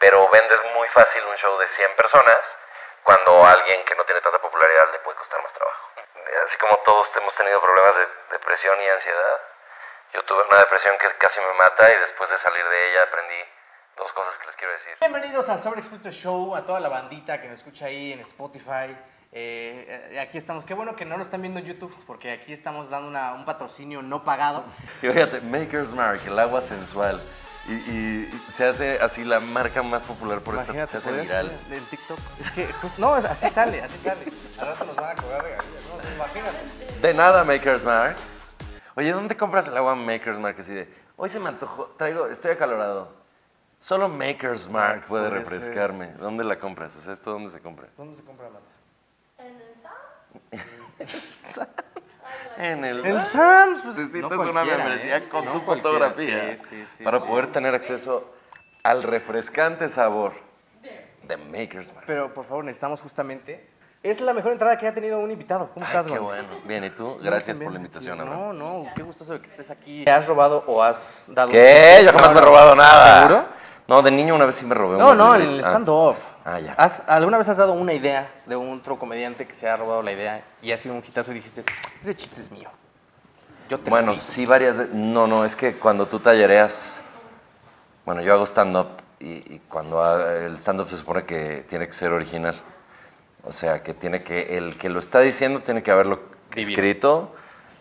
pero vendes muy fácil un show de 100 personas cuando a alguien que no tiene tanta popularidad le puede costar más trabajo. Así como todos hemos tenido problemas de depresión y ansiedad, yo tuve una depresión que casi me mata y después de salir de ella aprendí dos cosas que les quiero decir. Bienvenidos al Sobreexpuesto Show, a toda la bandita que nos escucha ahí en Spotify. Eh, aquí estamos. Qué bueno que no lo están viendo en YouTube, porque aquí estamos dando una- un patrocinio no pagado. Y fíjate, Maker's Mark, el agua sensual. Y, y- y se hace así la marca más popular por esta, se hace ¿podrías viral. En TikTok. Es que, pues, no, así sale, así sale. Al rato nos van a cobrar regalías, ¿no? Pues, Imagínate. De nada, Maker's Mark. Oye, ¿dónde compras el agua Maker's Mark? Así de, hoy se me antojó, traigo, estoy acalorado. Solo Maker's Mark puede refrescarme. ¿Dónde la compras? O sea, ¿esto dónde se compra? ¿Dónde se compra la En el Sam. En el... En Sam's, pues, Necesitas no una membresía ¿eh? con No tu fotografía sí, sí, sí, para sí. poder tener acceso al refrescante sabor de Maker's Mark. Pero por favor, necesitamos justamente. Es la mejor entrada que ha tenido un invitado. ¿Cómo Ay, estás, qué güey? bueno. Bien, ¿y tú? Gracias por la invitación, No, Abraham. no, qué gustoso de que estés aquí. ¿Te has robado o has dado? ¿Qué? Yo jamás me he robado nada. ¿Seguro? No, de niño una vez sí me robé No, no, en el Ah. stand-up. Ah, ya. ¿Has- ¿Alguna vez has dado una idea de un otro comediante que se ha robado la idea y ha sido un hitazo y dijiste, ese chiste es mío? Yo te lo Bueno, di"? sí, varias veces. No, no, es que cuando tú tallereas. Bueno, yo hago stand-up y, y cuando ha- el stand-up se supone que tiene que ser original. O sea, que tiene que. El que lo está diciendo tiene que haberlo Vivido. escrito.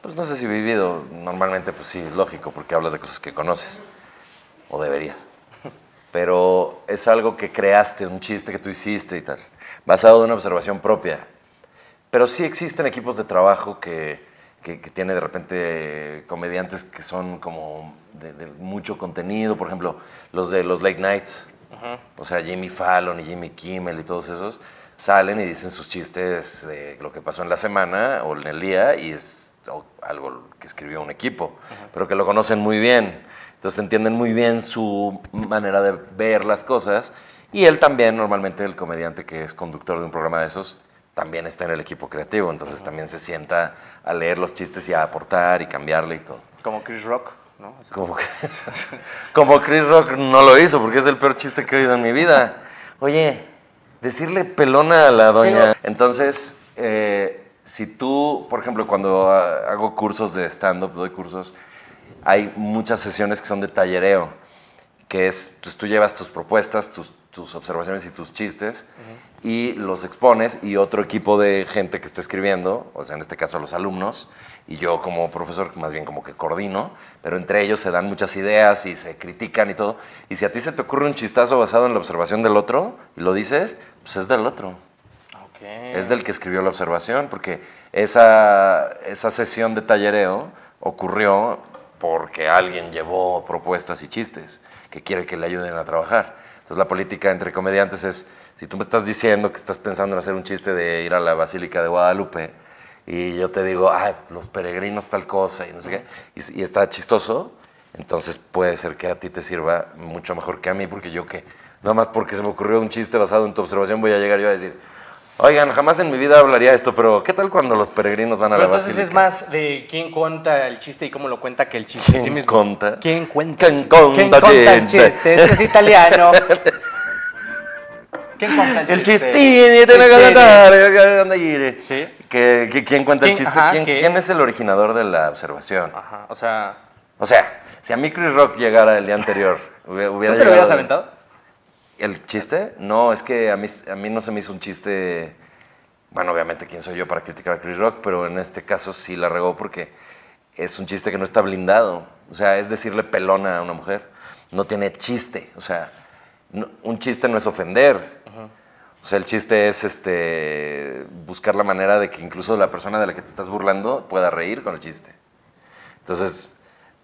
Pues no sé si vivido. Normalmente, pues sí, lógico, porque hablas de cosas que conoces. O deberías. Pero es algo que creaste, un chiste que tú hiciste y tal. Basado en una observación propia. Pero sí existen equipos de trabajo que, que, que tiene de repente comediantes que son como de, de mucho contenido, por ejemplo, los de los late nights, o sea, Jimmy Fallon y Jimmy Kimmel y todos esos, salen y dicen sus chistes de lo que pasó en la semana o en el día y es algo que escribió un equipo, pero que lo conocen muy bien. Entonces entienden muy bien su manera de ver las cosas y él también, normalmente el comediante que es conductor de un programa de esos, también está en el equipo creativo, entonces también se sienta a leer los chistes y a aportar y cambiarle y todo. Como Chris Rock, ¿no? Como, que- como Chris Rock no lo hizo, porque es el peor chiste que he oído en mi vida. Oye, decirle pelona a la doña. Entonces, eh, si tú, por ejemplo, cuando hago cursos de stand-up, doy cursos, hay muchas sesiones que son de tallereo, que es, pues, tú llevas tus propuestas, tus, tus observaciones y tus chistes, y los expones, y otro equipo de gente que está escribiendo, o sea, en este caso los alumnos, y yo como profesor, más bien como que coordino, pero entre ellos se dan muchas ideas y se critican y todo. Y si a ti se te ocurre un chistazo basado en la observación del otro, y lo dices, pues es del otro. Ok. Es del que escribió la observación, porque esa, esa sesión de tallereo ocurrió porque alguien llevó propuestas y chistes que quiere que le ayuden a trabajar. Entonces la política entre comediantes es, si tú me estás diciendo que estás pensando en hacer un chiste de ir a la Basílica de Guadalupe y yo te digo, ay, los peregrinos tal cosa y no sé qué, y, y está chistoso, entonces puede ser que a ti te sirva mucho mejor que a mí, porque yo que, nada más porque se me ocurrió un chiste basado en tu observación, voy a llegar yo a decir, oigan, jamás en mi vida hablaría esto, pero ¿qué tal cuando los peregrinos van a Pero la entonces basílica? es más de quién cuenta el chiste y cómo lo cuenta que el chiste en sí ¿Quién mismo. conta? ¿Quién cuenta? ¿Quién el chiste? conta ¿Quién conta el chiste? Este es italiano. ¿Quién cuenta el El chiste? chistini, te la Chistini. cantar, anda ir. Sí. Que, que- ¿Quién cuenta el ¿Quién- chiste? ajá, ¿Quién, es el originador de la observación? Ajá, o sea, O sea, si a mí Chris Rock llegara el día anterior, hubiera, ¿tú te lo hubieras aventado? ¿El chiste? No, es que a mí, a mí no se me hizo un chiste. Bueno, obviamente, ¿quién soy yo para criticar a Chris Rock? Pero en este caso sí la regó porque es un chiste que no está blindado. O sea, es decirle pelona a una mujer. No tiene chiste. O sea, no- un chiste no es ofender. O sea, el chiste es este, buscar la manera de que incluso la persona de la que te estás burlando pueda reír con el chiste. Entonces,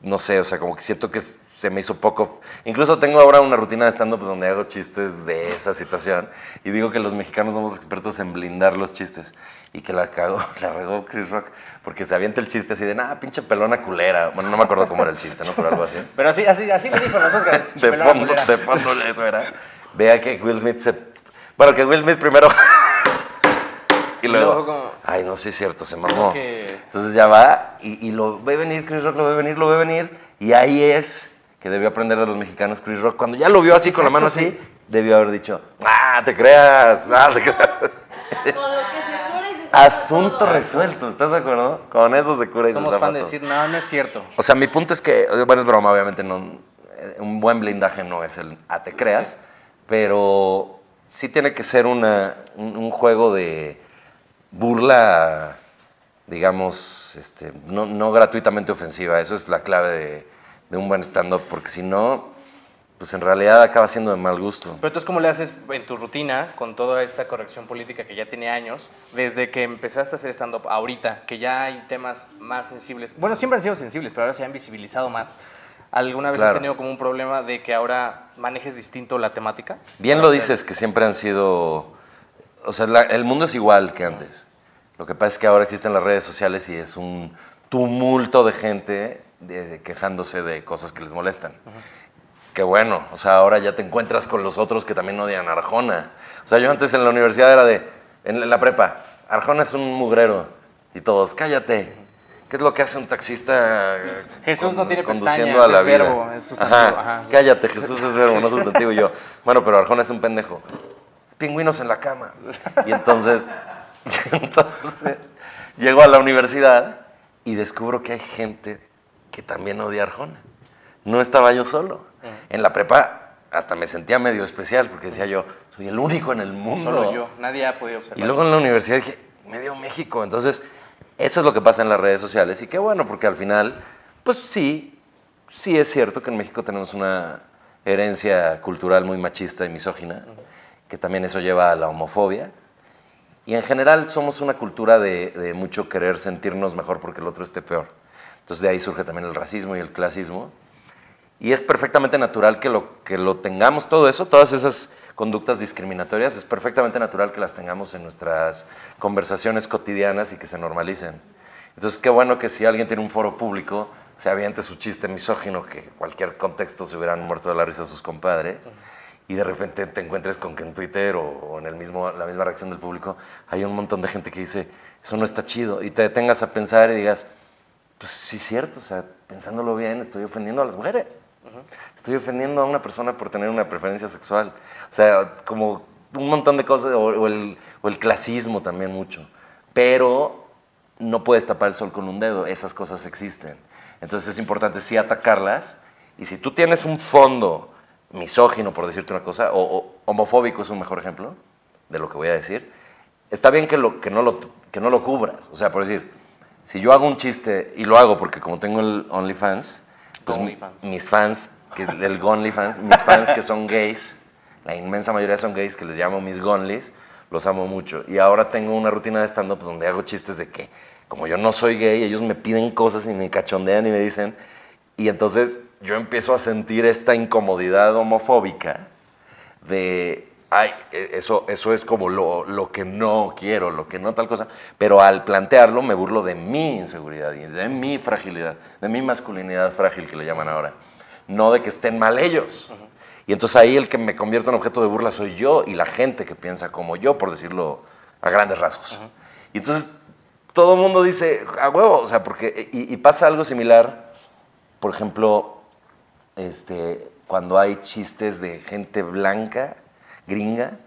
no sé, o sea, como que siento que es- se me hizo poco. Incluso tengo ahora una rutina de stand-up donde hago chistes de esa situación y digo que los mexicanos somos expertos en blindar los chistes y que la cagó, la regó Chris Rock porque se avienta el chiste así de, nah, pinche pelona culera. Bueno, no me acuerdo cómo era el chiste, ¿no? Pero algo así. Pero así, así, así lo dijo los Oscars. De fondo, de fondo eso era. Vea que Will Smith se... Bueno, que Will Smith primero... y luego... luego como- Ay, no, sí es cierto, se mamó. que- Entonces ya va y, y lo ve venir, Chris Rock lo ve venir, lo ve venir. Y ahí es que debió aprender de los mexicanos Chris Rock. Cuando ya lo vio así con la mano así, debió haber dicho, ah, te creas, ah, te creas. Con lo que se cura y se Asunto todo. resuelto, ¿estás de acuerdo? Con eso se cura y se Somos fan de decir, no, no es cierto. O sea, mi punto es que, bueno, es broma, obviamente, no, eh, un buen blindaje no es el a te creas, pero sí tiene que ser un, un juego de burla, digamos, este, no, no gratuitamente ofensiva. Eso es la clave de, de un buen stand-up, porque si no, pues en realidad acaba siendo de mal gusto. Pero entonces, ¿cómo le haces en tu rutina con toda esta corrección política que ya tiene años, desde que empezaste a hacer stand-up ahorita, que ya hay temas más sensibles? Bueno, siempre han sido sensibles, pero ahora se han visibilizado más. ¿Alguna vez has tenido como un problema de que ahora manejes distinto la temática? Bien lo dices, que siempre han sido... O sea, la- el mundo es igual que antes. Lo que pasa es que ahora existen las redes sociales y es un tumulto de gente de- quejándose de cosas que les molestan. Qué bueno, o sea, ahora ya te encuentras con los otros que también odian a Arjona. O sea, yo antes en la universidad era de, en la prepa, Arjona es un mugrero. Y todos, cállate. ¿Qué es lo que hace un taxista eh, Jesús no tiene conduciendo a la es vida? verbo, es sustantivo, Ajá, ajá. cállate, Jesús es verbo, no sustantivo. Yo, bueno, pero Arjona es un pendejo. Pingüinos en la cama. Y entonces, y entonces llego a la universidad y descubro que hay gente que también odia a Arjona. No estaba yo solo. En la prepa hasta me sentía medio especial porque decía yo, soy el único en el mundo. Solo yo, nadie ha podido observar. Y luego en la universidad dije, medio México. Entonces, eso es lo que pasa en las redes sociales. Y qué bueno, porque al final, pues sí, sí es cierto que en México tenemos una herencia cultural muy machista y misógina, que también eso lleva a la homofobia. Y en general somos una cultura de, de mucho querer sentirnos mejor porque el otro esté peor. Entonces de ahí surge también el racismo y el clasismo. Y es perfectamente natural que lo, que lo tengamos, todo eso, todas esas conductas discriminatorias, es perfectamente natural que las tengamos en nuestras conversaciones cotidianas y que se normalicen. Entonces, qué bueno que si alguien tiene un foro público, se aviente su chiste misógino, que en cualquier contexto se hubieran muerto de la risa sus compadres, y de repente te encuentres con que en Twitter o, en el mismo, la misma reacción del público hay un montón de gente que dice, eso no está chido, y te detengas a pensar y digas, pues sí, es cierto, o sea, pensándolo bien, estoy ofendiendo a las mujeres. Estoy ofendiendo a una persona por tener una preferencia sexual. O sea, como un montón de cosas, o, o el, o el clasismo también mucho. Pero no puedes tapar el sol con un dedo, esas cosas existen. Entonces es importante sí atacarlas. Y si tú tienes un fondo misógino, por decirte una cosa, o, o homofóbico es un mejor ejemplo de lo que voy a decir, está bien que, lo, que, no lo, que no lo cubras. O sea, por decir, si yo hago un chiste, y lo hago porque como tengo el OnlyFans, pues mi- mis fans, que, del OnlyFans, mis fans que son gays, la inmensa mayoría son gays, que les llamo mis gonlis, los amo mucho. Y ahora tengo una rutina de stand-up donde hago chistes de que, como yo no soy gay, ellos me piden cosas y me cachondean y me dicen, y entonces yo empiezo a sentir esta incomodidad homofóbica de, ay, e- eso, eso es como lo, lo que no quiero, lo que no tal cosa, pero al plantearlo me burlo de mi inseguridad y de mi fragilidad, de mi masculinidad frágil que le llaman ahora, no de que estén mal ellos. Y entonces ahí el que me convierto en objeto de burla soy yo y la gente que piensa como yo, por decirlo a grandes rasgos. Y entonces todo el mundo dice, a huevo, o sea, porque, y, y pasa algo similar, por ejemplo, este, cuando hay chistes de gente blanca, gringa,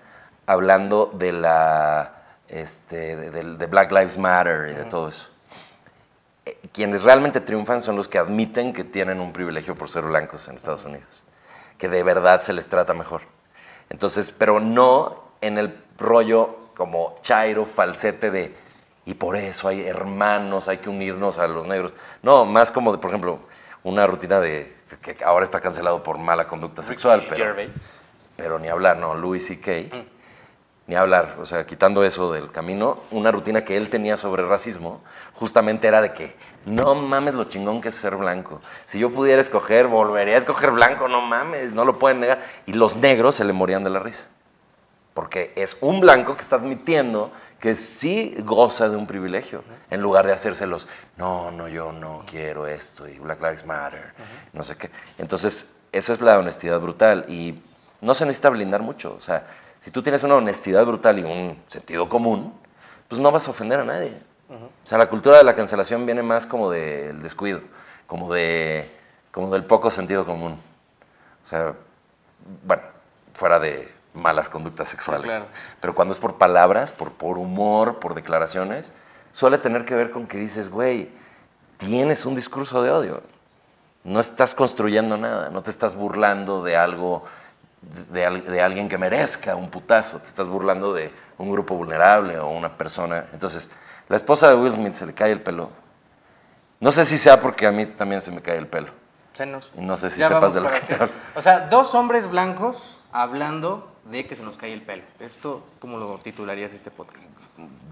hablando de la este, de, Black Lives Matter y de todo eso. Eh, Quienes realmente triunfan son los que admiten que tienen un privilegio por ser blancos en Estados Unidos, que de verdad se les trata mejor. Entonces, pero no en el rollo como chairo, falsete de, y por eso hay hermanos, hay que unirnos a los negros. No, más como, de, por ejemplo, una rutina de, que ahora está cancelado por mala conducta sexual, Ricky pero, Gervais. Pero ni hablar, no, Louis C.K., ni hablar, o sea, quitando eso del camino, una rutina que él tenía sobre racismo, justamente era de que, no mames lo chingón que es ser blanco. Si yo pudiera escoger, volvería a escoger blanco, no mames, no lo pueden negar. Y los negros se le morían de la risa. Porque es un blanco que está admitiendo que sí goza de un privilegio, en lugar de hacérselos, no, no, yo no quiero esto, y Black Lives Matter, no sé qué. Entonces, eso es la honestidad brutal, y no se necesita blindar mucho. O sea, si tú tienes una honestidad brutal y un sentido común, pues no vas a ofender a nadie. O sea, la cultura de la cancelación viene más como del descuido, como, de, como del poco sentido común. O sea, bueno, fuera de malas conductas sexuales. claro. Pero cuando es por palabras, por, por humor, por declaraciones, suele tener que ver con que dices, güey, tienes un discurso de odio. No estás construyendo nada, no te estás burlando de algo, de, de alguien que merezca un putazo, te estás burlando de un grupo vulnerable o una persona. Entonces, la esposa de Will Smith se le cae el pelo. No sé si sea porque a mí también se me cae el pelo. Senos. Y no sé si Ya sepas de lo que te. O sea, dos hombres blancos hablando de que se nos cae el pelo. ¿Esto cómo lo titularías este podcast?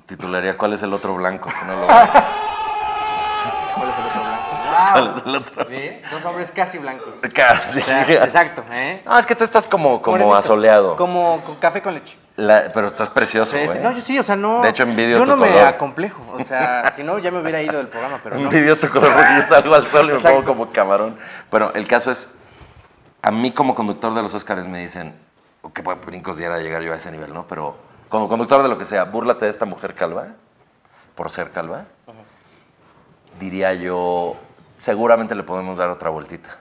Titularía ¿Cuál es el otro blanco? Que no lo- ¿Cuál es el otro blanco? ¿Cuál es el otro? ¿Ve? Dos hombres casi blancos. Casi. O sea, exacto, ¿eh? No, es que tú estás como, como asoleado. Como con café con leche. La- pero estás precioso, Sí, sí. güey. No, yo sí, o sea, no. De hecho, envidio Yo tu no me color. acomplejo. O sea, si no, ya me hubiera ido del programa, pero no. Envidio tu color porque yo salgo al sol y me pongo como camarón. Pero el caso es, a mí como conductor de los Oscars me dicen, pues, brincos diera llegar yo a ese nivel, ¿no? Pero como conductor de lo que sea, búrlate de esta mujer calva, por ser calva. Diría yo, seguramente le podemos dar otra vueltita.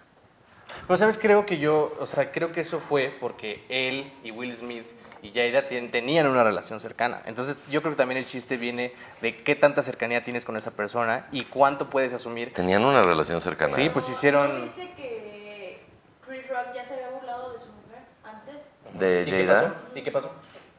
Pero, ¿sabes? Creo que yo, o sea, creo que eso fue porque él y Will Smith y Jada ten- tenían una relación cercana. Entonces, yo creo que también el chiste viene de qué tanta cercanía tienes con esa persona y cuánto puedes asumir. Tenían una relación cercana. Sí, pues ¿No hicieron- ¿Viste que Chris Rock ya se había burlado de su mujer antes? De ¿Y qué Jada. pasó? ¿Y qué pasó?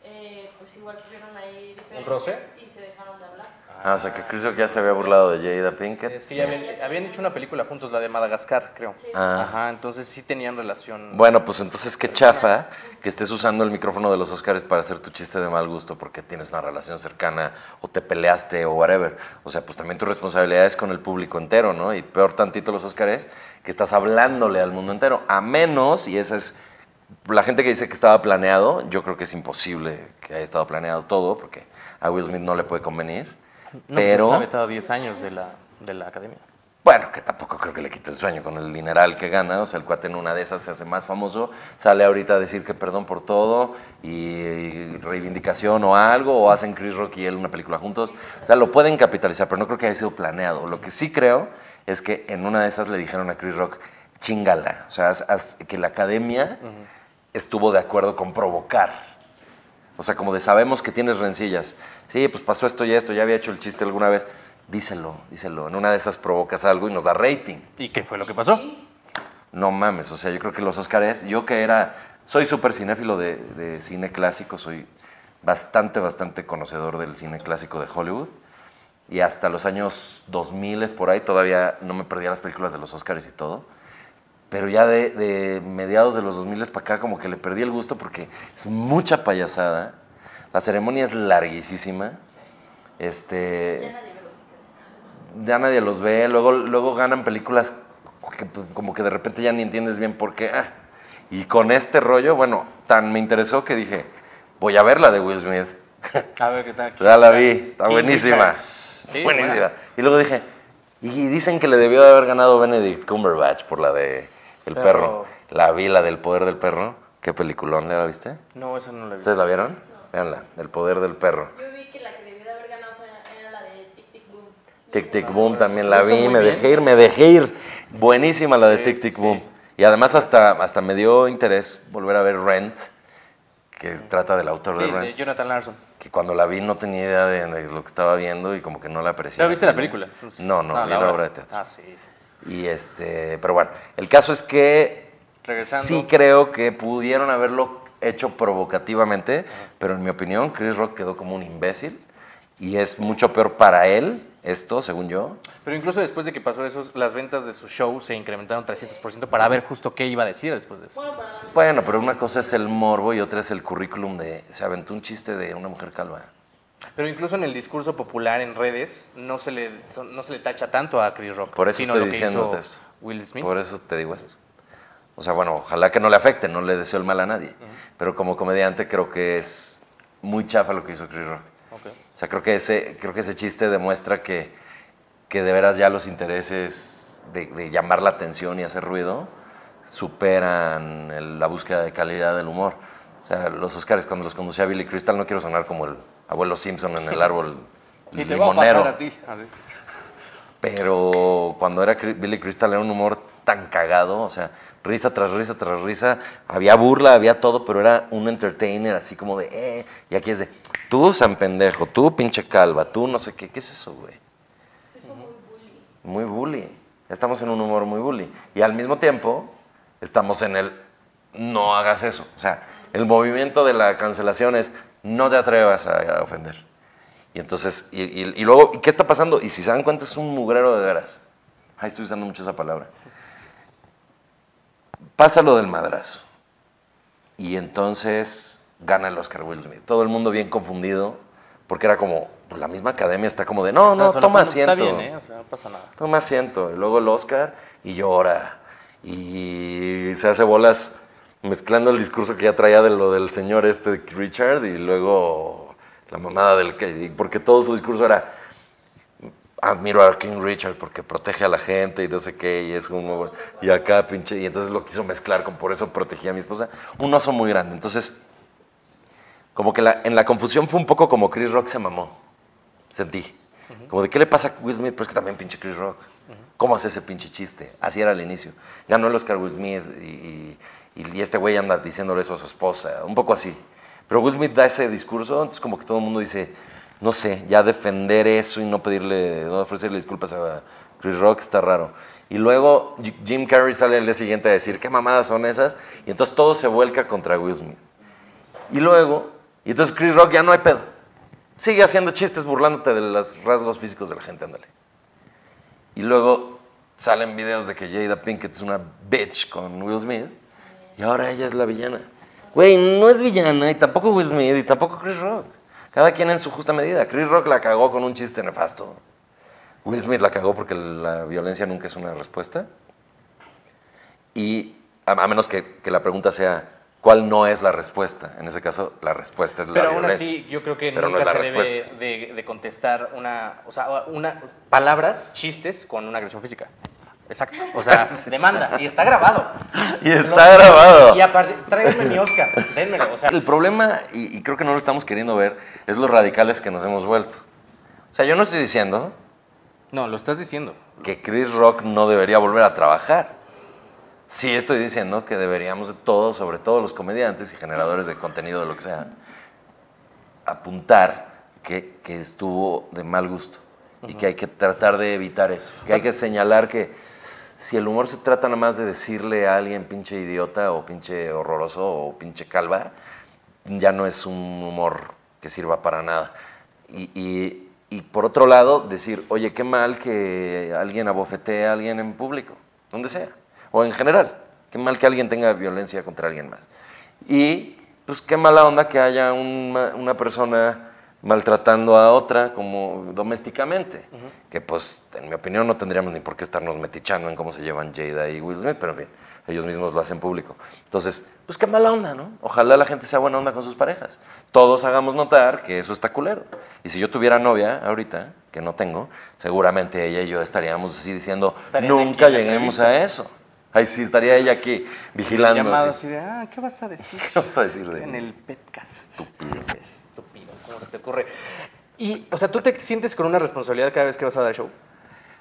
Eh, pues igual tuvieron ahí diferencias roce? y se dejaron de hablar. Ah, o sea que Chris Rock ya se había burlado de Jada Pinkett. Eh, Sí, habían, habían hecho una película juntos, la de Madagascar, creo. Ah. Ajá, entonces sí tenían relación. Bueno, pues entonces qué chafa que estés usando el micrófono de los Oscars para hacer tu chiste de mal gusto porque tienes una relación cercana o te peleaste o whatever. O sea, pues también tu responsabilidad es con el público entero, ¿no? Y peor tantito los Oscars que estás hablándole al mundo entero. A menos, y esa es la gente que dice que estaba planeado, yo creo que es imposible que haya estado planeado todo porque a Will Smith no le puede convenir. No, pero... Está vetado 10 años de la, de la academia. Bueno, que tampoco creo que le quite el sueño con el dineral que gana. O sea, el cuate en una de esas se hace más famoso, sale ahorita a decir que perdón por todo y, y reivindicación o algo, o hacen Chris Rock y él una película juntos. O sea, lo pueden capitalizar, pero no creo que haya sido planeado. Lo que sí creo es que en una de esas le dijeron a Chris Rock, chingala. O sea, haz- haz que la academia estuvo de acuerdo con provocar. O sea, como de sabemos que tienes rencillas. Sí, pues pasó esto y esto, ya había hecho el chiste alguna vez. Díselo, díselo. En una de esas provocas algo y nos da rating. ¿Y qué fue lo que pasó? No mames, o sea, yo creo que los Óscares, yo que era, soy súper cinéfilo de, de cine clásico, soy bastante, bastante conocedor del cine clásico de Hollywood. Y hasta los años 2000 por ahí todavía no me perdía las películas de los Óscares y todo. Pero ya de, de mediados de los 2000 para acá como que le perdí el gusto porque es mucha payasada. La ceremonia es larguísima. Este, Ya nadie ve los Oscars. ya nadie los ve, luego, luego ganan películas que pues, como que de repente ya ni entiendes bien por qué. ah. Y con este rollo, bueno, tan me interesó que dije, voy a ver la de Will Smith. A ver qué tal. Ya la vi, está buenísima. Sí, buenísima. buena. Y luego dije, y dicen que le debió de haber ganado Benedict Cumberbatch por la de El Perro. perro. La vi, la del poder del perro. Qué peliculón, ¿la viste? No, esa no la vi. ¿Ustedes la vieron? Veanla, El poder del perro. Yo vi que la que debió de haber ganado fue, era la de Tic Tic Boom. Tic Tic Boom también la vi, me bien. dejé ir, me dejé ir. Buenísima la de Sí, Tic Tic sí. Boom. Y además hasta, hasta me dio interés volver a ver Rent, que trata del autor Sí, de de Rent. Jonathan Larson. Que cuando la vi no tenía idea de, de lo que estaba viendo y como que no la aprecié. ¿Ya viste la película? Entonces- No, no, vi la obra de teatro. Ah, sí. Y este, pero bueno, el caso es que Regresando. sí creo que pudieron haberlo hecho provocativamente, pero en mi opinión Chris Rock quedó como un imbécil y es mucho peor para él esto, según yo. Pero incluso después de que pasó eso, las ventas de su show se incrementaron 300% para ver justo qué iba a decir después de eso. Bueno, pero una cosa es el morbo y otra es el currículum de se aventó un chiste de una mujer calva. Pero incluso en el discurso popular en redes no se le, no se le tacha tanto a Chris Rock. Por eso sino estoy diciéndote eso. Will Smith. Por eso te digo esto. O sea, bueno, ojalá que no le afecte, no le deseo el mal a nadie. Pero como comediante creo que es muy chafa lo que hizo Chris Rock. Ok. O sea, creo que ese, creo que ese chiste demuestra que, que de veras ya los intereses de, de llamar la atención y hacer ruido superan el- la búsqueda de calidad del humor. O sea, los Oscars cuando los conducía Billy Crystal, no quiero sonar como el abuelo Simpson en el árbol Y te va a limonero. pasar a ti. Así. Pero cuando era Billy Crystal era un humor tan cagado, o sea, risa tras risa tras risa. Había burla, había todo, pero era un entertainer así como de, eh. Y aquí es de, tú, San Pendejo, tú, pinche calva, tú, no sé qué. ¿Qué es eso, güey? Eso muy bully. Muy bully. Estamos en un humor muy bully. Y al mismo tiempo, estamos en el, no hagas eso. O sea, el movimiento de la cancelación es, no te atrevas a, a ofender. Y entonces, y, y- y luego, ¿y qué está pasando? Y si se dan cuenta, es un mugrero de veras. Ay, estoy usando mucho esa palabra. Pasa lo del madrazo. Y entonces gana el Oscar Will Smith. Todo el mundo bien confundido, porque era como, pues, la misma academia está como de, no, O sea, no, toma asiento. Está bien, ¿eh? O sea, no pasa nada. Toma asiento. Y luego el Oscar y llora. Y se hace bolas mezclando el discurso que ya traía de lo del señor este Richard y luego la mamada del que. Porque todo su discurso era. Admiro a King Richard porque protege a la gente y no sé qué, y es como. Y acá, pinche. Y entonces lo quiso mezclar con por eso protegía a mi esposa. Un oso muy grande. Entonces, como que la- en la confusión fue un poco como Chris Rock se mamó. Sentí. Como de qué le pasa a Will Smith, pero es que también pinche Chris Rock. ¿Cómo hace ese pinche chiste? Así era al inicio. Ganó el Oscar Will Smith y, y- y este güey anda diciéndole eso a su esposa. Un poco así. Pero Will Smith da ese discurso, entonces como que todo el mundo dice, no sé, ya defender eso y no pedirle, no ofrecerle disculpas a Chris Rock está raro. Y luego Jim Carrey sale el día siguiente a decir, ¿qué mamadas son esas? Y entonces todo se vuelca contra Will Smith. Y luego, y entonces Chris Rock ya no hay pedo. Sigue haciendo chistes burlándote de los rasgos físicos de la gente, ándale. Y luego salen videos de que Jada Pinkett es una bitch con Will Smith. Y ahora ella es la villana. Güey, no es villana y tampoco Will Smith y tampoco Chris Rock. Cada quien en su justa medida. Chris Rock la cagó con un chiste nefasto. Will Smith la cagó porque la violencia nunca es una respuesta. Y a, a menos que, que la pregunta sea, ¿cuál no es la respuesta? En ese caso, la respuesta es la Pero aún violencia. así, yo creo que Pero no nunca la se debe respuesta. de, de contestar una, o sea, una, palabras, chistes con una agresión física. Exacto. O sea, demanda. Y está grabado. Y está grabado. Y aparte, tráiganme mi Oscar. Dénmelo. O sea, El problema, y, y creo que no lo estamos queriendo ver, es los radicales que nos hemos vuelto. O sea, yo no estoy diciendo no, lo estás diciendo. que Chris Rock no debería volver a trabajar. Sí estoy diciendo que deberíamos de todos, sobre todo los comediantes y generadores de contenido de lo que sea, apuntar que, que estuvo de mal gusto y que hay que tratar de evitar eso. Que hay que señalar que si el humor se trata nada más de decirle a alguien pinche idiota o pinche horroroso o pinche calva, ya no es un humor que sirva para nada. Y, por otro lado, decir, oye, qué mal que alguien abofetee a alguien en público, donde sea, o en general, qué mal que alguien tenga violencia contra alguien más. Y pues qué mala onda que haya una persona maltratando a otra como domésticamente, que pues en mi opinión no tendríamos ni por qué estarnos metichando en cómo se llevan Jada y Will Smith, pero en fin, ellos mismos lo hacen público. Entonces, pues qué mala onda, ¿no? Ojalá la gente sea buena onda con sus parejas. Todos hagamos notar que eso está culero. Y si yo tuviera novia ahorita, que no tengo, seguramente ella y yo estaríamos así diciendo, Estarían nunca lleguemos a eso. Ahí sí, estaría ella aquí vigilando. Llamado así. así de, ah, ¿qué vas a decir? ¿Qué vas a decir de En mí? el podcast. Estúpido. Estúpido. ¿Cómo se te ocurre? Y, o sea, ¿tú te sientes con una responsabilidad cada vez que vas a dar show?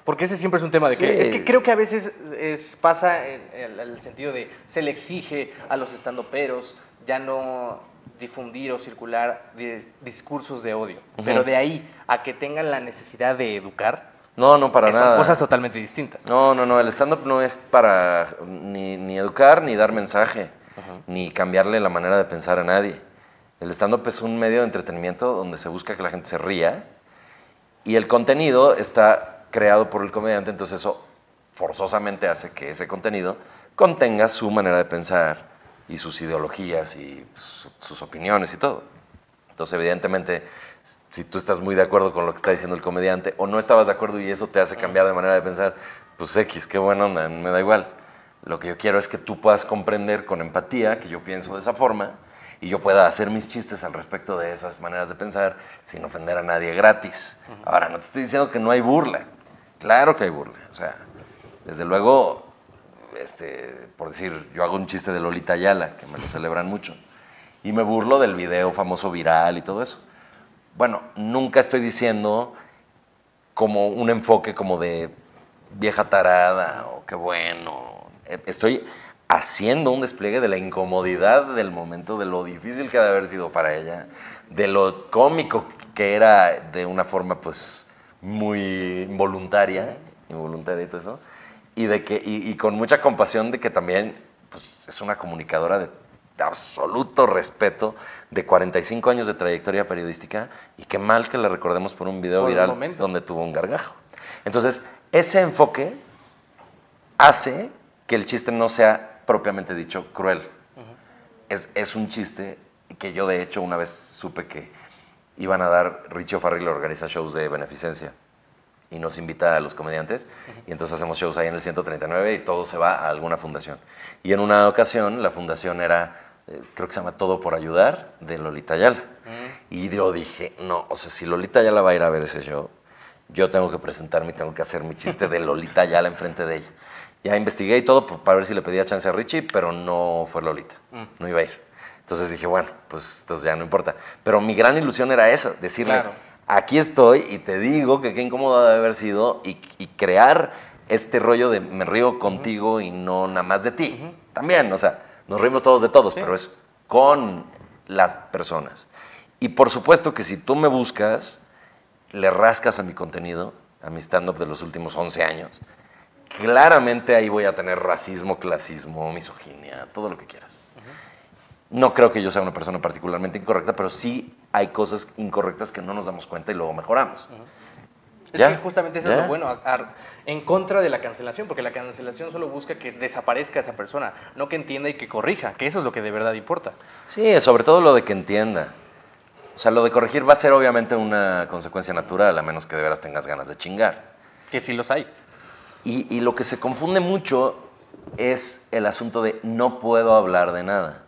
Porque ese siempre es un tema de que... Es que creo que a veces es, pasa en el, el sentido de se le exige a los estandoperos ya no difundir o circular dis- discursos de odio. Pero de ahí a que tengan la necesidad de educar, No, no, para son nada. cosas totalmente distintas. No, no, no, el stand-up no es para ni, ni educar, ni dar mensaje, ni cambiarle la manera de pensar a nadie. El stand-up es un medio de entretenimiento donde se busca que la gente se ría y el contenido está creado por el comediante, entonces eso forzosamente hace que ese contenido contenga su manera de pensar y sus ideologías y su- sus opiniones y todo. Entonces, evidentemente, si tú estás muy de acuerdo con lo que está diciendo el comediante o no estabas de acuerdo y eso te hace cambiar de manera de pensar, pues X, qué buena me da igual. Lo que yo quiero es que tú puedas comprender con empatía que yo pienso de esa forma y yo pueda hacer mis chistes al respecto de esas maneras de pensar sin ofender a nadie gratis. Ahora, no te estoy diciendo que no hay burla. Claro que hay burla. O sea, desde luego, este, por decir, yo hago un chiste de Lolita Ayala, que me lo celebran mucho, y me burlo del video famoso viral y todo eso. Bueno, nunca estoy diciendo como un enfoque como de vieja tarada o qué bueno. Eh, Estoy haciendo un despliegue de la incomodidad del momento, de lo difícil que ha de haber sido para ella, de lo cómico que era de una forma pues muy involuntaria, involuntaria y todo eso, y, de que, y, y con mucha compasión de que también pues, es una comunicadora de, absoluto respeto, de 45 años de trayectoria periodística, y qué mal que la recordemos por un video Por viral donde tuvo un gargajo. Entonces, ese enfoque hace que el chiste no sea propiamente dicho cruel. es, es un chiste que yo de hecho una vez supe que iban a dar, Richie O'Farrill organiza shows de beneficencia y nos invita a los comediantes y entonces hacemos shows ahí en el 139 y todo se va a alguna fundación. Y en una ocasión la fundación era, eh, creo que se llama Todo por Ayudar, de Lolita Ayala. Y yo dije, no, o sea, si Lolita Ayala va a ir a ver ese show, yo tengo que presentarme y tengo que hacer mi chiste de Lolita Ayala enfrente de ella. Ya investigué y todo para ver si le pedía chance a Richie, pero no fue Lolita, no iba a ir. Entonces dije, bueno, pues entonces ya no importa. Pero mi gran ilusión era esa, decirle, Claro. aquí estoy y te digo que qué incómodo debe haber sido y, y crear este rollo de me río contigo y no nada más de ti. También, o sea, nos rimos todos de todos, Sí. pero es con las personas. Y por supuesto que si tú me buscas, le rascas a mi contenido, a mi stand-up de los últimos 11 años, claramente ahí voy a tener racismo, clasismo, misoginia, todo lo que quieras. No creo que yo sea una persona particularmente incorrecta, pero sí hay cosas incorrectas que no nos damos cuenta y luego mejoramos. Es ¿Ya? que justamente eso es lo bueno, a- a- en contra de la cancelación, porque la cancelación solo busca que desaparezca esa persona, no que entienda y que corrija, que eso es lo que de verdad importa. Sí, sobre todo lo de que entienda. O sea, lo de corregir va a ser obviamente una consecuencia natural, a menos que de veras tengas ganas de chingar. Que sí los hay. Y, y lo que se confunde mucho es el asunto de no puedo hablar de nada.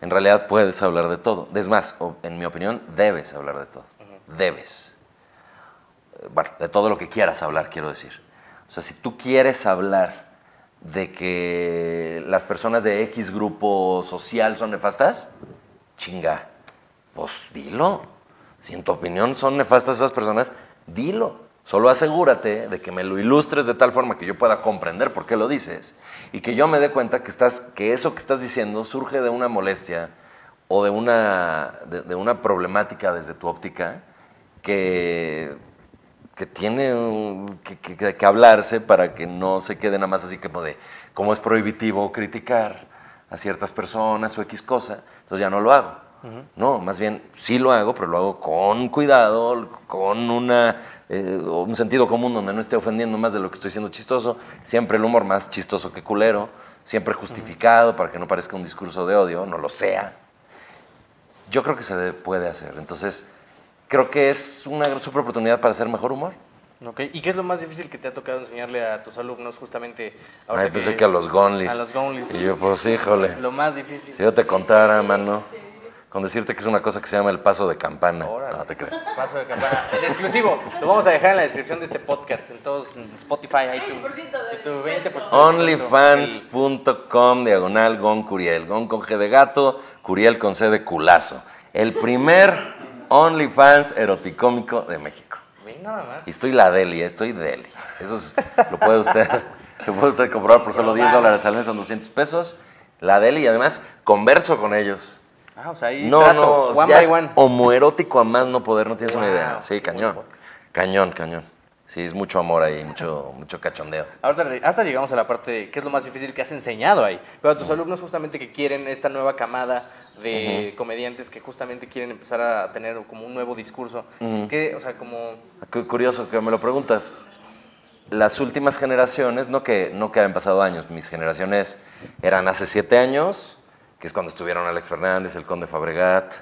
En realidad puedes hablar de todo. Es más, en mi opinión, debes hablar de todo. Debes. Eh, Bueno, de todo lo que quieras hablar, quiero decir. O sea, si tú quieres hablar de que las personas de X grupo social son nefastas, chinga, pues dilo. Si en tu opinión son nefastas esas personas, dilo. Solo asegúrate de que me lo ilustres de tal forma que yo pueda comprender por qué lo dices y que yo me dé cuenta que, estás, que eso que estás diciendo surge de una molestia o de una, de, una problemática desde tu óptica que, que tiene que- que hablarse para que no se quede nada más así como de cómo es prohibitivo criticar a ciertas personas o X cosa, entonces ya no lo hago. No, más bien sí lo hago, pero lo hago con cuidado, con una, eh, un sentido común donde no esté ofendiendo más de lo que estoy siendo chistoso, siempre el humor más chistoso que culero, siempre justificado para que no parezca un discurso de odio, no lo sea. Yo creo que se de- puede hacer, entonces creo que es una super oportunidad para hacer mejor humor. Ok, ¿Y qué es lo más difícil que te ha tocado enseñarle a tus alumnos justamente ahora Ay, pensé que a los Gonlis. A los Gonlis. Y yo, pues híjole. Lo más difícil. Si yo te contara, mano, con decirte que es una cosa que se llama el paso de campana. Órale. No te creas. Paso de campana. El exclusivo. Lo vamos a dejar en la descripción de este podcast. En todos, Spotify, iTunes. 20% de YouTube, descuento. 20% de descuento. Onlyfans.com diagonal Gon Curiel. Gon con G de gato, Curiel con C de culazo. El primer OnlyFans eroticómico de México. Nada más. Y estoy la deli, eh, estoy deli. Eso es- lo puede usted, lo puede usted comprobar por solo 10 dólares al mes, son 200 pesos. La deli y además converso con ellos. Ah, o sea, ahí No, trato, no, one ya by es one. homoerótico a más no poder, no tienes una idea. Sí, cañón. Cañón, cañón. Sí, es mucho amor ahí, mucho, mucho cachondeo. Ahorita, ahorita llegamos a la parte de qué es lo más difícil que has enseñado ahí. Pero a tus alumnos justamente que quieren esta nueva camada de comediantes que justamente quieren empezar a tener como un nuevo discurso. que, o sea, como... Qué curioso que me lo preguntas. Las últimas generaciones, no que, no que hayan pasado años, mis generaciones eran hace siete años, que es cuando estuvieron Alex Fernández, el Conde Fabregat,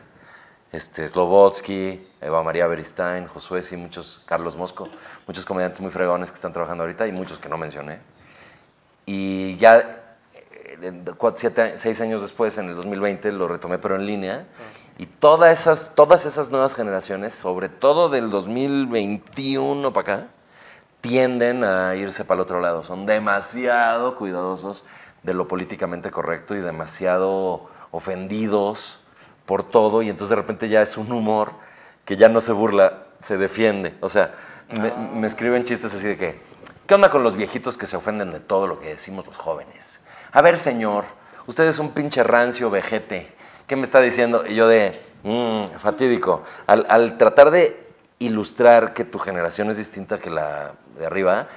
este, Slobotsky, Eva María Beristain, Josué, y muchos, Carlos Mosco, muchos comediantes muy fregones que están trabajando ahorita y muchos que no mencioné. Y ya eh, de cuatro, siete, seis años después, en el 2020, lo retomé, pero en línea. Y todas esas, todas esas nuevas generaciones, sobre todo del 2021 para acá, tienden a irse para el otro lado. Son demasiado cuidadosos de lo políticamente correcto y demasiado ofendidos por todo. Y entonces de repente ya es un humor que ya no se burla, se defiende. O sea, me, me escriben chistes así de que, ¿qué onda con los viejitos que se ofenden de todo lo que decimos los jóvenes? a ver señor, usted es un pinche rancio vejete, ¿qué me está diciendo? Y yo de, mmm, fatídico, al, al tratar de ilustrar que tu generación es distinta que la de arriba,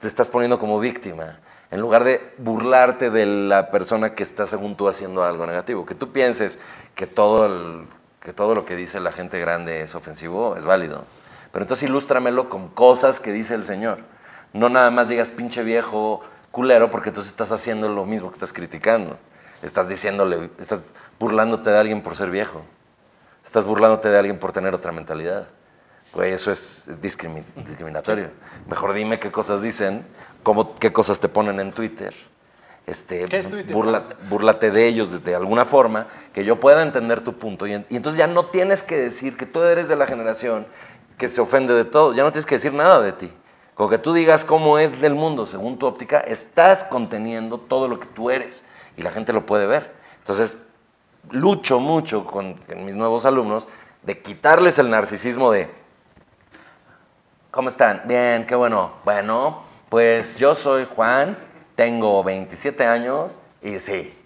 te estás poniendo como víctima. En lugar de burlarte de la persona que está, según tú, haciendo algo negativo. Que tú pienses que todo, el- que todo lo que dice la gente grande es ofensivo, es válido. Pero entonces ilústramelo con cosas que dice el Señor. No nada más digas pinche viejo culero, porque entonces estás haciendo lo mismo que estás criticando. Estás diciéndole, estás burlándote de alguien por ser viejo. Estás burlándote de alguien por tener otra mentalidad. Güey, eso es, es discrimi- discriminatorio. Mejor dime qué cosas dicen, cómo, qué cosas te ponen en Twitter. Este, ¿Qué es Twitter? burla- búrlate de ellos de alguna forma, que yo pueda entender tu punto. Y entonces ya no tienes que decir que tú eres de la generación que se ofende de todo. Ya no tienes que decir nada de ti. Con que tú digas cómo es del mundo según tu óptica, estás conteniendo todo lo que tú eres. Y la gente lo puede ver. Entonces, lucho mucho con, con mis nuevos alumnos de quitarles el narcisismo de, ¿cómo están? Bien, qué bueno. Bueno, pues yo soy Juan, tengo 27 años y sí,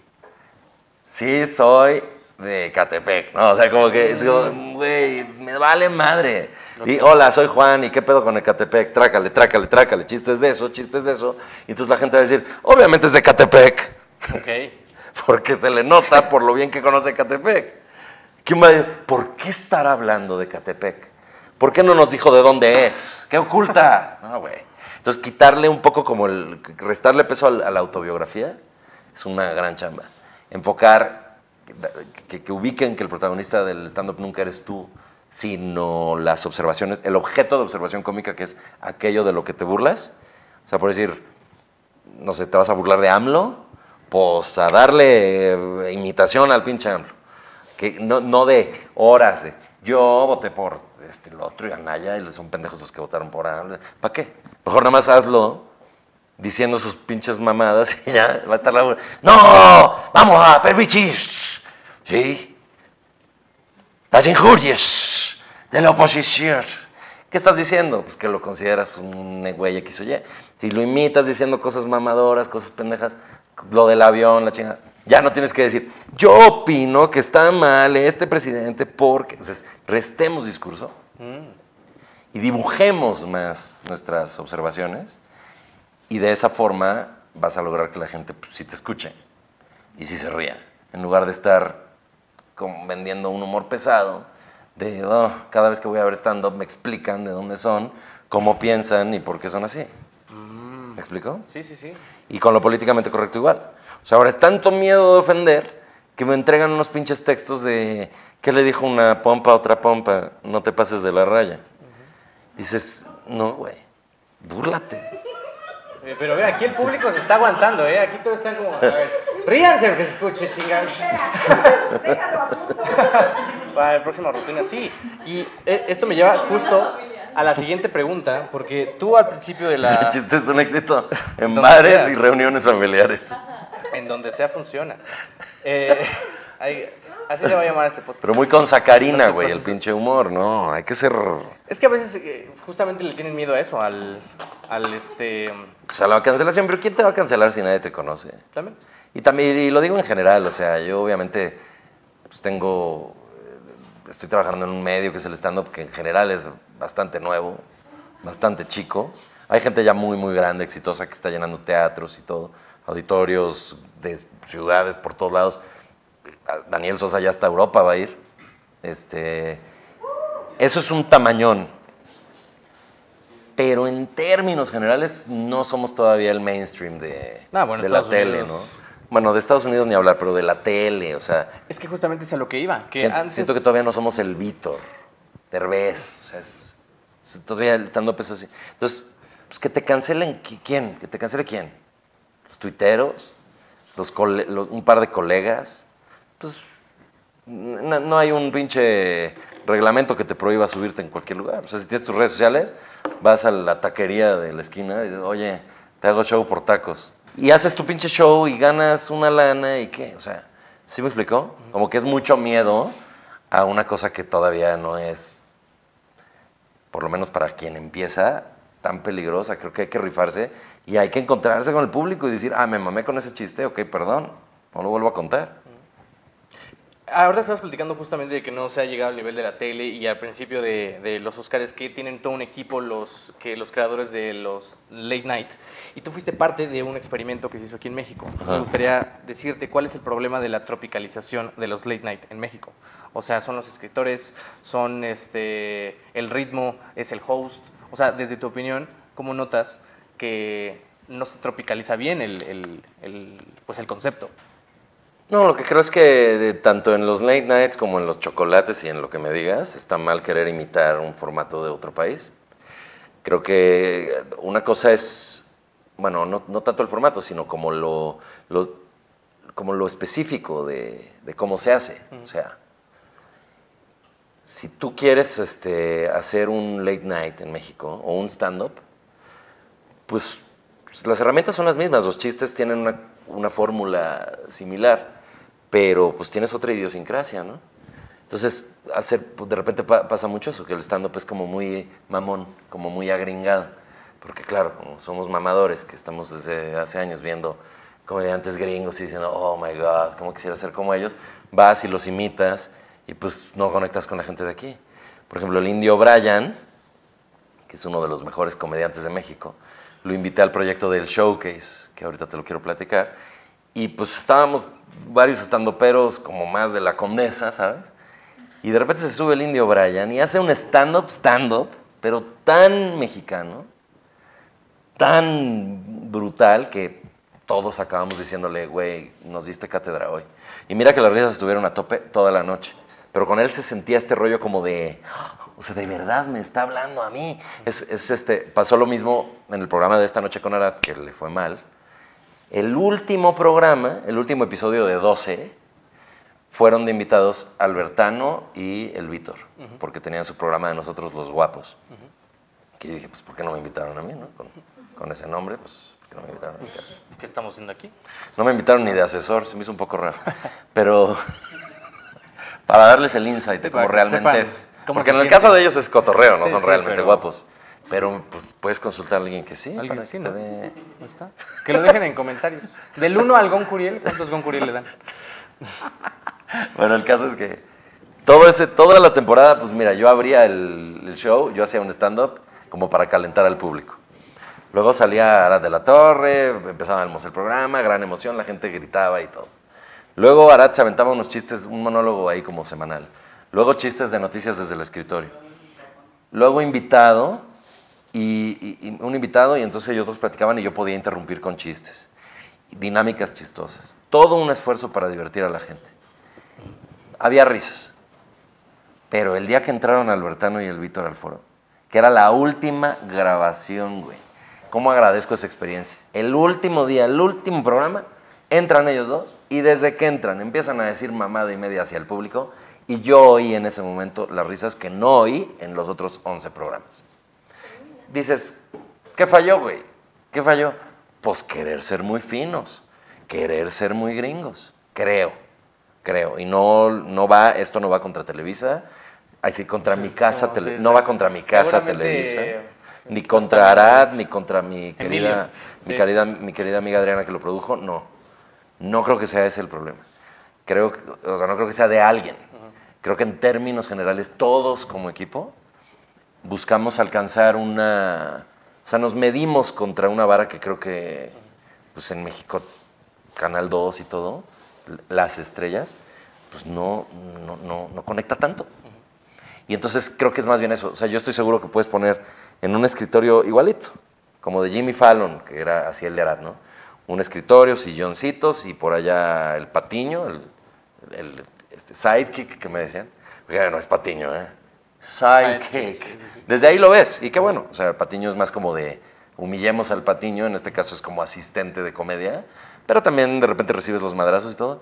sí soy de Catepec, ¿no? O sea, como que, como, güey, me vale madre. Y hola, soy Juan, ¿y qué pedo con Ecatepec? Trácale, trácale, trácale, chistes de eso, chistes de eso. Y entonces la gente va a decir, obviamente es de Catepec Ok. porque se le nota por lo bien que conoce Catepec. ¿Quién va a decir, ¿por qué estar hablando de Catepec? ¿Por qué no nos dijo de dónde es? ¿Qué oculta? No, güey. Entonces, quitarle un poco como el, restarle peso a la autobiografía es una gran chamba. Enfocar, que, que ubiquen que el protagonista del stand-up nunca eres tú, sino las observaciones, el objeto de observación cómica que es aquello de lo que te burlas. O sea, por decir, no sé, te vas a burlar de AMLO, pues a darle imitación al pinche AMLO. Que no, no de horas de yo voté por este, el otro y Anaya y son pendejos los que votaron por AMLO. ¿Para qué? Mejor nada más hazlo diciendo sus pinches mamadas y ya va a estar la... ¡No! ¡Vamos a permitir! ¿Sí? Las injurias de la oposición. ¿Qué estás diciendo? Pues que lo consideras un güey X o Y. Si lo imitas diciendo cosas mamadoras, cosas pendejas, lo del avión, la chingada, ya no tienes que decir, yo opino que está mal este presidente porque... Entonces, restemos discurso y dibujemos más nuestras observaciones y de esa forma vas a lograr que la gente pues, sí te escuche y sí se ría, en lugar de estar como vendiendo un humor pesado, de "Oh, cada vez que voy a ver stand-up me explican de dónde son, cómo piensan y por qué son así. ¿Me explico? Sí, sí, sí. Y con lo políticamente correcto igual. O sea, ahora es tanto miedo de ofender que me entregan unos pinches textos de ¿qué le dijo una pompa a otra pompa? No te pases de la raya. Dices, no, güey, búrlate. Eh, Pero ve, aquí el público se está aguantando, ¿eh? Aquí todos están como, a ver, ríanse que se escuche, chingas. Déjalo a punto. Para la próxima rutina, sí. Y eh, esto me lleva justo a la siguiente pregunta, porque tú al principio de Ese la... chiste es un éxito en bares y reuniones familiares. En donde sea funciona. Eh, hay- así se va a llamar este podcast. Pero muy con sacarina, güey, el pinche humor, ¿no? Hay que ser... Es que a veces eh, justamente le tienen miedo a eso, al, al este... O sea, la cancelación, pero ¿quién te va a cancelar si nadie te conoce? ¿También? Y también, y lo digo en general, o sea, yo obviamente pues tengo, eh, estoy trabajando en un medio que es el stand-up, que en general es bastante nuevo, bastante chico. Hay gente ya muy, muy grande, exitosa, que está llenando teatros y todo, auditorios de ciudades por todos lados. Daniel Sosa ya hasta Europa va a ir. Este, eso es un tamañón. Pero en términos generales no somos todavía el mainstream de, bueno, de la Estados tele, Unidos- ¿no? Bueno, de Estados Unidos ni hablar, pero de la tele, o sea, Es que justamente es a lo que iba. Que siento, antes... siento que todavía no somos el Víctor, Derbez, o sea, es, es- todavía el stand-up es así. Entonces, pues que te cancelen, ¿qui- ¿quién? ¿Que te cancele quién? ¿Los tuiteros? Los cole- los- ¿Un par de colegas? Pues no, no hay un pinche reglamento que te prohíba subirte en cualquier lugar. O sea, si tienes tus redes sociales, vas a la taquería de la esquina y dices, oye, te hago show por tacos. Y haces tu pinche show y ganas una lana y qué. O sea, ¿sí me explicó? Como que es mucho miedo a una cosa que todavía no es, por lo menos para quien empieza, tan peligrosa. Creo que hay que rifarse Y hay que encontrarse con el público y decir, ah, me mamé con ese chiste, ok, perdón, no lo vuelvo a contar. Ahora estabas platicando justamente de que no se ha llegado al nivel de la tele y al principio de, de los Oscars que tienen todo un equipo los, que los creadores de los Late Night. Y tú fuiste parte de un experimento que se hizo aquí en México. Entonces, me gustaría decirte cuál es el problema de la tropicalización de los Late Night en México. O sea, son los escritores, son este, el ritmo, es el host. O sea, desde tu opinión, ¿cómo notas que no se tropicaliza bien el, el- el, pues el concepto? No, lo que creo es que de- tanto en los late nights como en los chocolates y en lo que me digas, está mal querer imitar un formato de otro país. Creo que una cosa es, bueno, no, no tanto el formato, sino como lo, lo- como lo específico de, de cómo se hace. O sea, si tú quieres este, hacer un late night en México o un stand-up, pues, pues, las herramientas son las mismas, los chistes tienen una, fórmula similar, pero pues tienes otra idiosincrasia, ¿no? Entonces, hacer, de repente pa- pasa mucho eso, que el stand-up es como muy mamón, como muy agringado, porque claro, como somos mamadores, que estamos desde hace años viendo comediantes gringos y diciendo, oh my God, ¿cómo quisiera ser como ellos? Vas y los imitas y pues no conectas con la gente de aquí. Por ejemplo, el indio Brian, que es uno de los mejores comediantes de México, lo invité al proyecto del Showcase, que ahorita te lo quiero platicar, y pues estábamos varios estandoperos como más de la condesa, ¿sabes? Y de repente se sube el indio Brian y hace un stand-up, stand-up, pero tan mexicano, tan brutal que todos acabamos diciéndole, güey, nos diste cátedra hoy. Y mira que las risas estuvieron a tope toda la noche. Pero con él se sentía este rollo como de, o sea, de verdad me está hablando a mí. Es, es este, pasó lo mismo en el programa de esta noche con Arad, que le fue mal. El último programa, el último episodio de 12, fueron de invitados Albertano y el Víctor, porque tenían su programa de nosotros los guapos. Que yo dije, pues, ¿por qué no me invitaron a mí, no? Con, con ese nombre, pues, ¿por qué no me invitaron a mí? ¿Qué estamos haciendo aquí? No me invitaron ni de asesor, se me hizo un poco raro. Pero para darles el insight de cómo realmente sepan es. cómo Porque en el caso de ellos es cotorreo, no Sí, son sí, realmente pero- guapos. Pero pues, puedes consultar a alguien que sí. Alguien Ahí está. Que lo dejen en comentarios. Del 1 al Gon Curiel, ¿cuántos Gon Curiel le dan? Bueno, el caso es que todo ese, toda la temporada, pues mira, yo abría el, el show, yo hacía un stand-up como para calentar al público. Luego salía Arad de la Torre, empezábamos el programa, gran emoción, la gente gritaba y todo. Luego Arad se aventaba unos chistes, un monólogo ahí como semanal. Luego chistes de noticias desde el escritorio. Luego invitado, y un invitado, y entonces ellos dos platicaban y yo podía interrumpir con chistes. Dinámicas chistosas. Todo un esfuerzo para divertir a la gente. Había risas. Pero el día que entraron Albertano y el Víctor al foro, que era la última grabación, güey. ¿Cómo agradezco esa experiencia? El último día, el último programa, entran ellos dos y desde que entran empiezan a decir mamada y media hacia el público y yo oí en ese momento las risas que no oí en los otros 11 programas. Dices, ¿qué falló, güey? ¿Qué falló? Pues querer ser muy finos, querer ser muy gringos, creo, creo. Y no, no va, esto no va contra Televisa, así contra mi casa, no, tele- sí, no va contra mi casa Televisa, ni contra Arad, ni contra mi Emilio, querida, mi, sí. querida, mi querida amiga Adriana que lo produjo, no. No creo que sea ese el problema. Creo, que- o sea, no creo que sea de alguien. Creo que en términos generales todos como equipo buscamos alcanzar una... O sea, nos medimos contra una vara que creo que pues en México, Canal 2 y todo, las estrellas, pues no, no, no, no conecta tanto. Y entonces creo que es más bien eso. O sea, yo estoy seguro que puedes poner en un escritorio igualito, como de Jimmy Fallon, que era así el de Arad, ¿no? Un escritorio, silloncitos y por allá el patiño, el, el, este, sidekick que me decían. Oiga, no es patiño, ¿eh? Sidekick. Desde ahí lo ves. Y qué bueno. O sea, el patiño es más como de humillemos al patiño, en este caso es como asistente de comedia, pero también de repente recibes los madrazos y todo.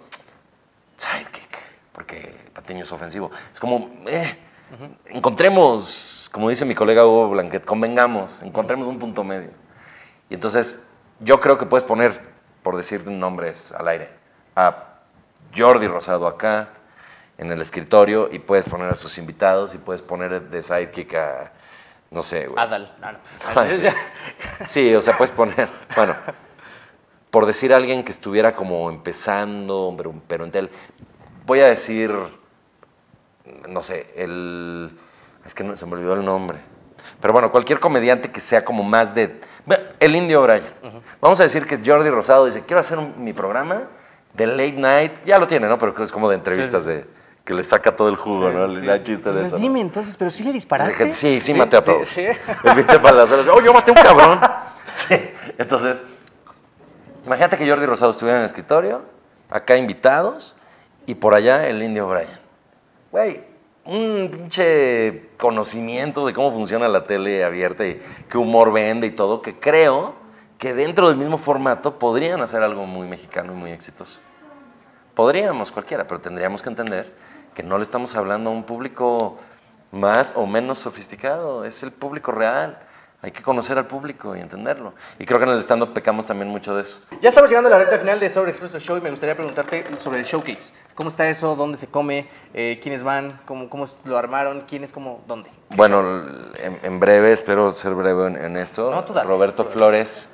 Sidekick, porque patiño es ofensivo. Es como, eh, encontremos, como dice mi colega Hugo Blanquet, convengamos, encontremos un punto medio. Y entonces, yo creo que puedes poner, por decir nombres al aire, a Jordi Rosado acá, en el escritorio, y puedes poner a sus invitados, y puedes poner de sidekick a, no sé, güey. Adal. No, no. Ay, sí. Sí, o sea, puedes poner, bueno, por decir a alguien que estuviera como empezando, pero, pero en tel, voy a decir, no sé, el, es que no, se me olvidó el nombre, pero bueno, cualquier comediante que sea como más de, el Indio Brian. Vamos a decir que Jordi Rosado dice, quiero hacer un- mi programa de late night, ya lo tiene, ¿no? Pero es como de entrevistas Sí, de, que le saca todo el jugo, ¿no? Sí, sí. chiste de eso. ¿no? Dime entonces, pero sí le disparaste. Sí, sí, maté a todos. sí. El pinche palazuelos. ¡Oh, yo maté a un cabrón! Sí. Entonces, imagínate que Jordi Rosado estuviera en el escritorio, acá invitados, y por allá el indio Brian. Güey, un pinche conocimiento de cómo funciona la tele abierta y qué humor vende y todo, que creo que dentro del mismo formato podrían hacer algo muy mexicano y muy exitoso. Podríamos cualquiera, pero tendríamos que entender que no le estamos hablando a un público más o menos sofisticado, es el público real. Hay que conocer al público y entenderlo. Y creo que en el stand-up pecamos también mucho de eso. Ya estamos llegando a la recta final de Sobre Expreso Show y me gustaría preguntarte sobre el showcase. ¿Cómo está eso? ¿Dónde se come? Eh, ¿Quiénes van? ¿Cómo, ¿Cómo lo armaron? ¿Quiénes? ¿Cómo? ¿Dónde? Bueno, en, en breve, espero ser breve en, en esto. No, tú dale. Roberto Flores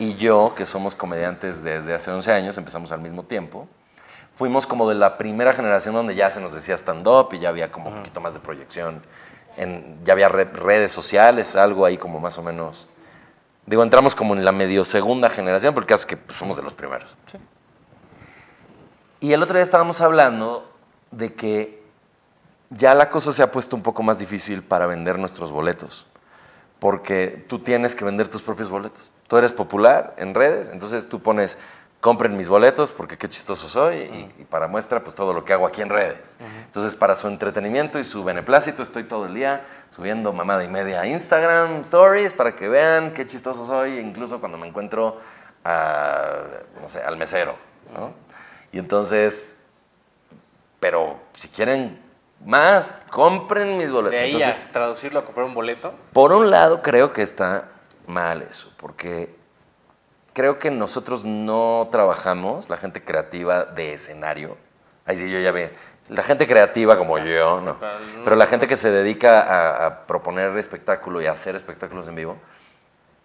y yo, que somos comediantes desde hace 11 años, empezamos al mismo tiempo. Fuimos como de la primera generación donde ya se nos decía stand-up y ya había como un poquito más de proyección. En, ya había re- redes sociales, algo ahí como más o menos. Digo, entramos como en la medio segunda generación, porque es que pues, somos de los primeros. Y el otro día estábamos hablando de que ya la cosa se ha puesto un poco más difícil para vender nuestros boletos, porque tú tienes que vender tus propios boletos. Tú eres popular en redes, entonces tú pones, compren mis boletos porque qué chistoso soy, y, y para muestra, pues todo lo que hago aquí en redes. Entonces, para su entretenimiento y su beneplácito, estoy todo el día subiendo mamada y media a Instagram Stories para que vean qué chistoso soy, incluso cuando me encuentro a, no sé, al mesero, ¿no? Y entonces, pero si quieren más, compren mis boletos. De ahí Entonces, a traducirlo a comprar un boleto. por un lado, creo que está mal eso, porque creo que nosotros no trabajamos, la gente creativa de escenario. Ahí sí yo ya ve, la gente creativa como yo, no. Pero Pero la gente que se dedica a, a proponer espectáculo y a hacer espectáculos en vivo,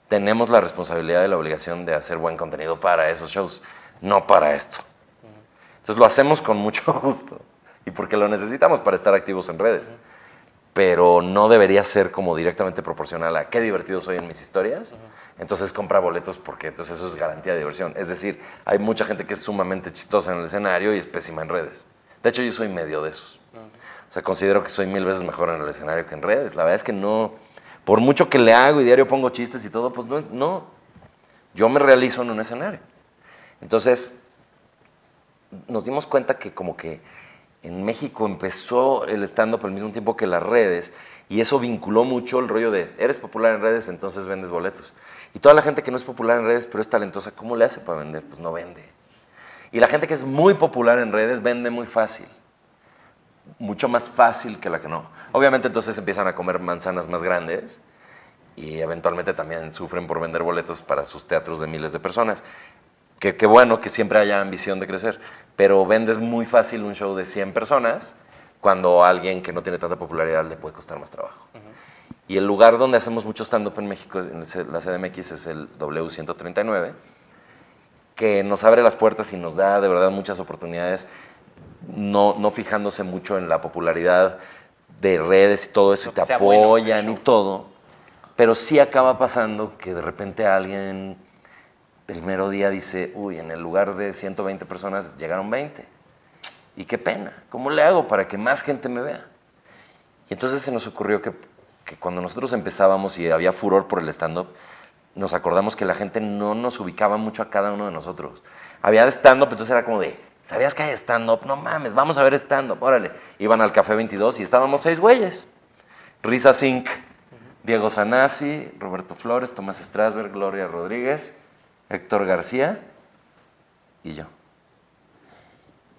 tenemos la responsabilidad y la obligación de hacer buen contenido para esos shows, no para esto. Entonces lo hacemos con mucho gusto y porque lo necesitamos para estar activos en redes. Pero no debería ser como directamente proporcional a qué divertido soy en mis historias. Entonces compra boletos porque entonces eso es garantía de diversión. Es decir, hay mucha gente que es sumamente chistosa en el escenario y es pésima en redes. De hecho, yo soy medio de esos. O sea, considero que soy mil veces mejor en el escenario que en redes. La verdad es que no, por mucho que le hago y diario pongo chistes y todo, pues no, no. Yo me realizo en un escenario. Entonces, nos dimos cuenta que como que en México empezó el stand-up al mismo tiempo que las redes y eso vinculó mucho el rollo de, eres popular en redes, entonces vendes boletos. Y toda la gente que no es popular en redes, pero es talentosa, ¿cómo le hace para vender? Pues no vende. Y la gente que es muy popular en redes vende muy fácil. Mucho más fácil que la que no. Obviamente entonces empiezan a comer manzanas más grandes y eventualmente también sufren por vender boletos para sus teatros de miles de personas. Que, que bueno que siempre haya ambición de crecer, pero vendes muy fácil un show de 100 personas cuando a alguien que no tiene tanta popularidad le puede costar más trabajo. Y el lugar donde hacemos mucho stand-up en México, en la CDMX, es el W139, que nos abre las puertas y nos da de verdad muchas oportunidades, no, no fijándose mucho en la popularidad de redes y todo eso, y te sea bueno apoyan y todo, pero sí acaba pasando que de repente alguien el mero día dice, uy, en el lugar de 120 personas llegaron 20. Y qué pena, ¿cómo le hago para que más gente me vea? Y entonces se nos ocurrió que, que cuando nosotros empezábamos y había furor por el stand-up, nos acordamos que la gente no nos ubicaba mucho a cada uno de nosotros. Había stand-up, entonces era como de, ¿sabías que hay stand-up? No mames, vamos a ver stand-up, órale. Iban al Café 22 y estábamos seis güeyes. Risa Zinc, Diego Sanasi, Roberto Flores, Tomás Strasberg, Gloria Rodríguez, Héctor García y yo.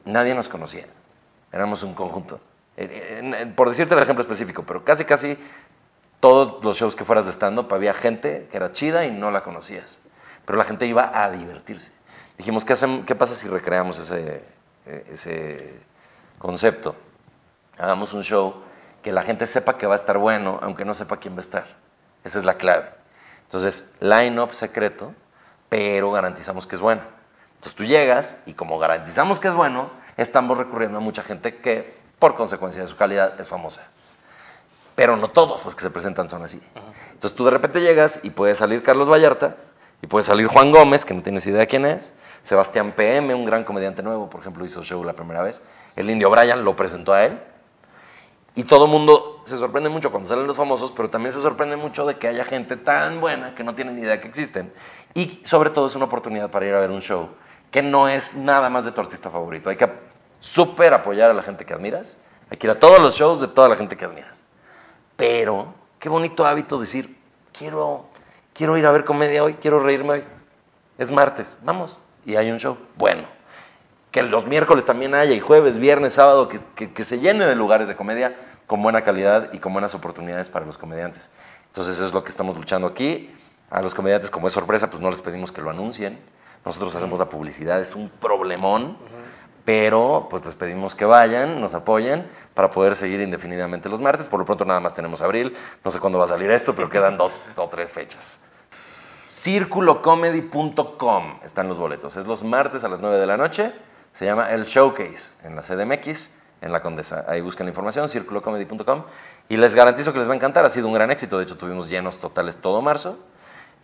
Nadie nos conocía. Éramos un conjunto. Eh, eh, en- Por decirte el ejemplo específico, pero casi, casi todos los shows que fueras de stand-up había gente que era chida y no la conocías. Pero la gente iba a divertirse. Dijimos, ¿qué, hacem- qué pasa si recreamos ese, eh, ese concepto? Hagamos un show que la gente sepa que va a estar bueno, aunque no sepa quién va a estar. Esa es la clave. Entonces, line-up secreto, pero garantizamos que es bueno. Entonces tú llegas y como garantizamos que es bueno, estamos recurriendo a mucha gente que, por consecuencia de su calidad, es famosa. Pero no todos los que se presentan son así. Entonces tú de repente llegas y puede salir Carlos Vallarta, y puede salir Juan Gómez, que no tienes idea quién es, Sebastián PM, un gran comediante nuevo, por ejemplo, hizo show la primera vez, el indio Brian lo presentó a él, y todo el mundo se sorprende mucho cuando salen los famosos, pero también se sorprende mucho de que haya gente tan buena que no tiene ni idea que existen. Y sobre todo es una oportunidad para ir a ver un show que no es nada más de tu artista favorito. Hay que súper apoyar a la gente que admiras. Hay que ir a todos los shows de toda la gente que admiras. Pero qué bonito hábito decir, quiero, quiero ir a ver comedia hoy, quiero reírme hoy. Es martes, vamos. Y hay un show. Bueno, que los miércoles también haya, y jueves, viernes, sábado, que, que- que se llene de lugares de comedia con buena calidad y con buenas oportunidades para los comediantes. Entonces eso es lo que estamos luchando aquí. A los comediantes, como es sorpresa, pues no les pedimos que lo anuncien. Nosotros hacemos la publicidad, es un problemón, pero pues les pedimos que vayan, nos apoyen para poder seguir indefinidamente los martes. Por lo pronto nada más tenemos abril, no sé cuándo va a salir esto, pero quedan dos o tres fechas circulocomedy.com están los boletos. Es los martes a las 9 de la noche. Se llama El Showcase en la CDMX, en la Condesa. Ahí buscan la información, circulocomedy.com. Y les garantizo que les va a encantar. Ha sido un gran éxito. De hecho, tuvimos llenos totales todo marzo.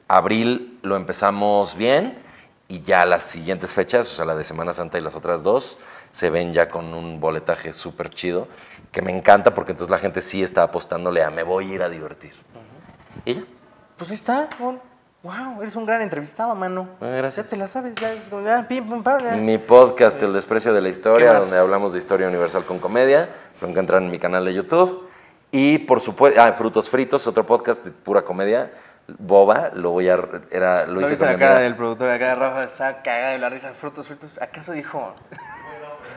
Abril lo empezamos bien. Y ya las siguientes fechas, o sea, la de Semana Santa y las otras dos, se ven ya con un boletaje súper chido. Que me encanta porque entonces la gente sí está apostándole a me voy a ir a divertir. Y ya. Pues ahí está. Wow, eres un gran entrevistado, mano. Ah, gracias. Ya te la sabes, ya es como, ah, pim, pum, pam, ya. Mi podcast, El Desprecio de la ¿Qué Historia, donde hablamos de historia universal con comedia. Lo encuentran en mi canal de YouTube. Y por supuesto, ah, Frutos Fritos, otro podcast de pura comedia. Boba, lo voy a. Era, lo ¿No hice viste con la cara del productor acá de Rafa? Está cagada de la risa. Frutos, frutos. ¿Acaso dijo?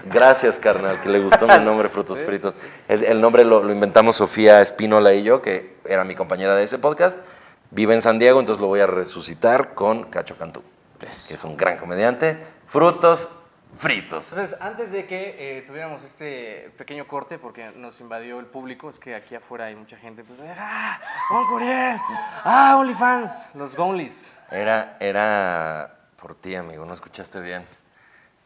Gracias, carnal, que le gustó mi nombre, Frutos Fritos. El, el nombre lo, lo inventamos Sofía Espínola y yo, que era mi compañera de ese podcast. Vive en San Diego, entonces lo voy a resucitar con Cacho Cantú, que es un gran comediante. Frutos Fritos. Entonces, antes de que eh, tuviéramos este pequeño corte, porque nos invadió el público, es que aquí afuera hay mucha gente, entonces, ¡ah! ¡Juan Curiel! ¡Ah, OnlyFans! Los Gonlis. Era, era por ti, amigo, no escuchaste bien.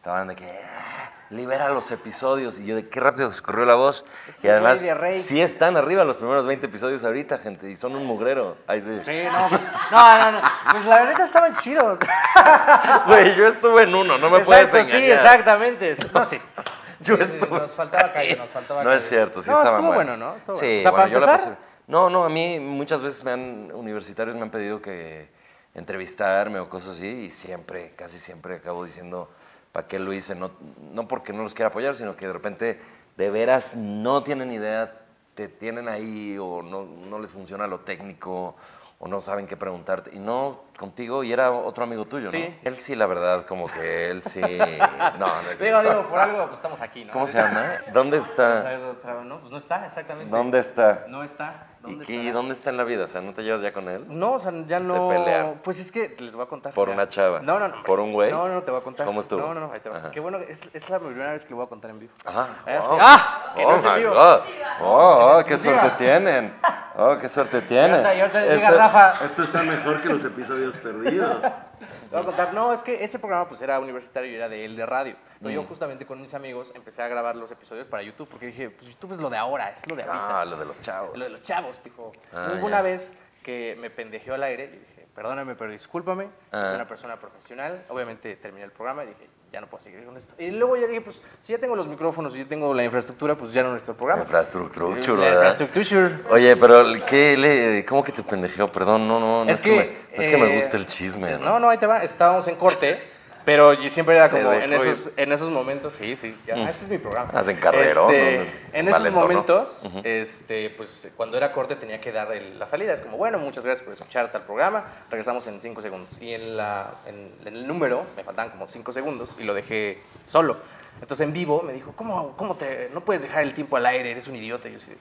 Estaban de que "Ah, libera los episodios y yo de qué rápido se corrió la voz. Sí, y además, sí están arriba los primeros 20 episodios ahorita, gente, y son un mugrero. Ahí sí. Sí, no, pues, no, no, no. Pues la verdad estaban chidos. Güey, yo estuve en uno, no me puedes engañar. Sí, exactamente. No, sí. Yo Sí, sí, estuve Nos faltaba calle, nos faltaba No calle. es cierto, sí No, estaban estuvo buenos. bueno, ¿no? Estuvo sí, bueno. Bueno, yo la empezar, pasé. No, no, a mí muchas veces me han, universitarios me han pedido que entrevistarme o cosas así y siempre, casi siempre acabo diciendo para qué lo hice, no, no porque no los quiera apoyar, sino que de repente de veras no tienen idea, te tienen ahí o no, no les funciona lo técnico o no saben qué preguntarte. Y no contigo, y era otro amigo tuyo, ¿no? Sí. Él sí, la verdad, como que él sí... No, no es Digo, digo, por algo pues, estamos aquí, ¿no? ¿Cómo se llama? ¿Dónde está? No, pues no está, exactamente. ¿Dónde está? No está. ¿Dónde ¿Y, dónde está en la vida? O sea, ¿no te llevas ya con él? No, o sea, ya no. pelearon. Pues es que les voy a contar. ¿Por ya. una chava? No, no, no. ¿Por un güey? No, no, te voy a contar. ¿Cómo estuvo? No, no, no, ahí te va. Qué bueno, es, es la primera vez que lo voy a contar en vivo. Ajá. Ah, wow. sí. ¡Ah! Que no Oh, es en vivo. God. Oh, oh, qué suerte tienen. Oh, qué suerte tienen. ahorita- y ahorita llega Rafa. Esto está mejor que los episodios perdidos. Te voy a contar. No, es que ese programa pues era universitario y era de él de radio. Pero Mm. yo justamente con mis amigos empecé a grabar los episodios para YouTube porque dije, pues YouTube es lo de ahora, es lo de ahorita. Ah, lo de los chavos. Lo de los chavos, dijo. Ah, Hubo ya. una vez que me pendejeó al aire dije, perdóname, pero discúlpame. Ah. Soy una persona profesional. Obviamente terminé el programa y dije, ya no puedo seguir con esto. Y luego ya dije, pues si ya tengo los micrófonos y ya tengo la infraestructura, pues ya no necesito el programa. Infraestructura, La ¿verdad? infraestructura. Oye, pero ¿qué le, ¿cómo que te pendejeó? Perdón, no, no, no es, es, que, me, no es que me eh, guste el chisme. No, no, ahí te va. Estábamos en corte, pero yo siempre era como en esos, en esos momentos. Sí, sí, ya. ah, Este es mi programa. Hacen carrerón, Este, ¿no? Es en esos momentos, este, pues cuando era corte tenía que dar el- la salida. Es como, bueno, muchas gracias por escuchar tal programa. Regresamos en cinco segundos. Y en, la, en, en el número me faltaban como cinco segundos y lo dejé solo. Entonces en vivo me dijo, ¿cómo, cómo te, no puedes dejar el tiempo al aire? Eres un idiota. Y yo así,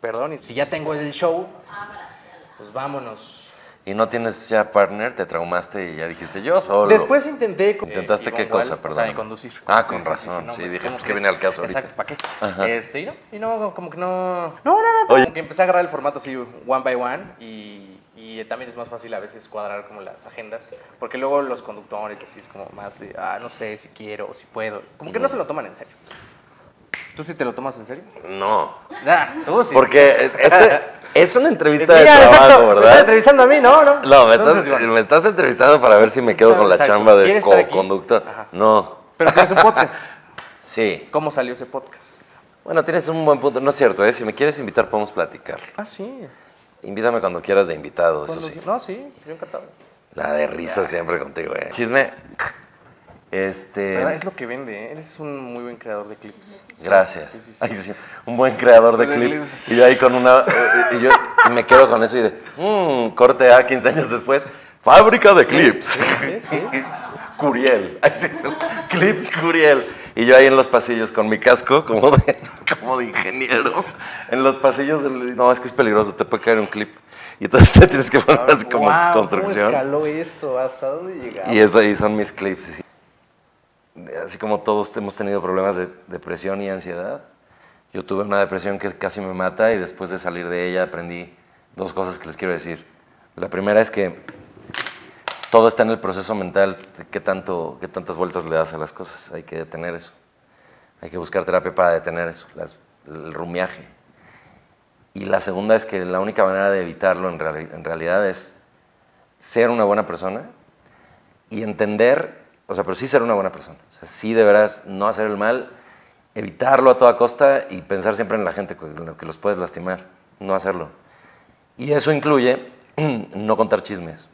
perdón, y si ya tengo el show, pues vámonos. ¿Y no tienes ya partner? ¿Te traumaste y ya dijiste yo solo? Después intenté... con- ¿Intentaste eh, qué cosa? O sea, Perdón. conducir. Ah, con razón, sí, dije, ¿cómo pues, ¿qué crees? viene al caso ahorita? Exacto, ¿para qué? Ajá. Este, y no, y no, como que no... No, nada, Oye. como que empecé a agarrar el formato así, one by one, y y también es más fácil a veces cuadrar como las agendas, porque luego los conductores así es como más de, ah, no sé si quiero o si puedo, como que no se lo toman en serio. ¿Tú sí te lo tomas en serio? No. Ah, tú sí. Porque este es una entrevista de trabajo, exacto, me estás ¿verdad? entrevistando a mí, ¿no? No, No, me Entonces, estás, bueno, me estás entrevistando para ver si me quedo con la Exacto. chamba de co-conductor. No, Pero tienes un podcast. sí. ¿Cómo salió ese podcast? Bueno, tienes un buen punto. No es cierto, ¿eh? Si me quieres invitar, podemos platicar. Ah, sí. Invítame cuando quieras de invitado, eso sí. No, sí, yo encantado. La de risa siempre contigo, ¿eh? Chisme. Este. ¿Verdad? Es lo que vende, ¿eh? Eres un muy buen creador de clips. Gracias. Sí, sí, sí. Ay, Un buen creador de De clips. clips. Y yo ahí con una. eh, y yo y me quedo con eso y de. Mmm, corte A 15 años después. Fábrica de clips. Curiel. Ay, Clips Curiel. Y yo ahí en los pasillos con mi casco, como de, como de ingeniero. En los pasillos. del- no, es que es peligroso, te puede caer un clip. Y entonces te tienes que poner así como Guau, construcción. ¿Cómo escaló esto? ¿Hasta dónde llegamos? Y eso ahí son mis clips. Así como todos hemos tenido problemas de depresión y ansiedad, yo tuve una depresión que casi me mata y después de salir de ella aprendí dos cosas que les quiero decir. La primera es que todo está en el proceso mental, qué, tanto, qué tantas vueltas le das a las cosas. Hay que detener eso. Hay que buscar terapia para detener eso, las- el rumiaje. Y la segunda es que la única manera de evitarlo en realidad es ser una buena persona y entender, o sea, pero sí ser una buena persona. O sea, sí deberás no hacer el mal, evitarlo a toda costa y pensar siempre en la gente con lo que los puedes lastimar, no hacerlo. Y eso incluye no contar chismes.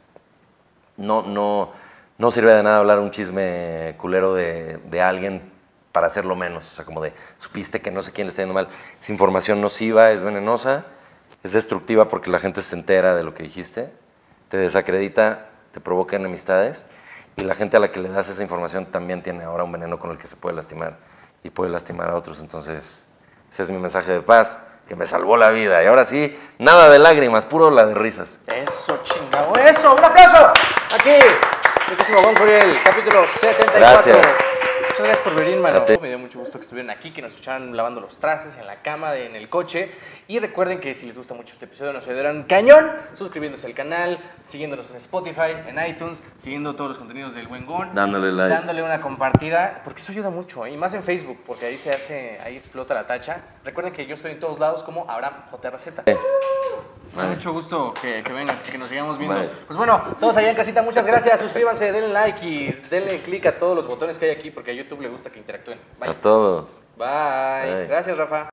No, no, no sirve de nada hablar un chisme culero de, de alguien para hacerlo menos. O sea, como de, supiste que no sé quién le está yendo mal. Es información nociva, es venenosa, es destructiva porque la gente se entera de lo que dijiste, te desacredita, te provoca enemistades y la gente a la que le das esa información también tiene ahora un veneno con el que se puede lastimar y puede lastimar a otros. Entonces, ese es mi mensaje de paz, que me salvó la vida. Y ahora sí, nada de lágrimas, puro la de risas. Eso, chingado. Eso, un aplauso. Aquí, Juan Curiel, capítulo 74. Gracias. Muchas gracias por venir, mano. Me dio mucho gusto que estuvieran aquí, que nos escucharan lavando los trastes en la cama, de- en el coche. Y recuerden que si les gusta mucho este episodio, nos ayudarán cañón suscribiéndose al canal, siguiéndonos en Spotify, en iTunes, siguiendo todos los contenidos del Buen Gon. Dándole like. Dándole una compartida, porque eso ayuda mucho, ¿eh? y más en Facebook, porque ahí se hace, ahí explota la tacha. Recuerden que yo estoy en todos lados como Abraham JRZ. Me da mucho gusto que, que vengan, así que nos sigamos viendo. Vale. Pues bueno, todos allá en casita, muchas gracias. Suscríbanse, denle like y denle click a todos los botones que hay aquí porque a YouTube le gusta que interactúen. Bye. A todos. Bye. Bye. Gracias, Rafa.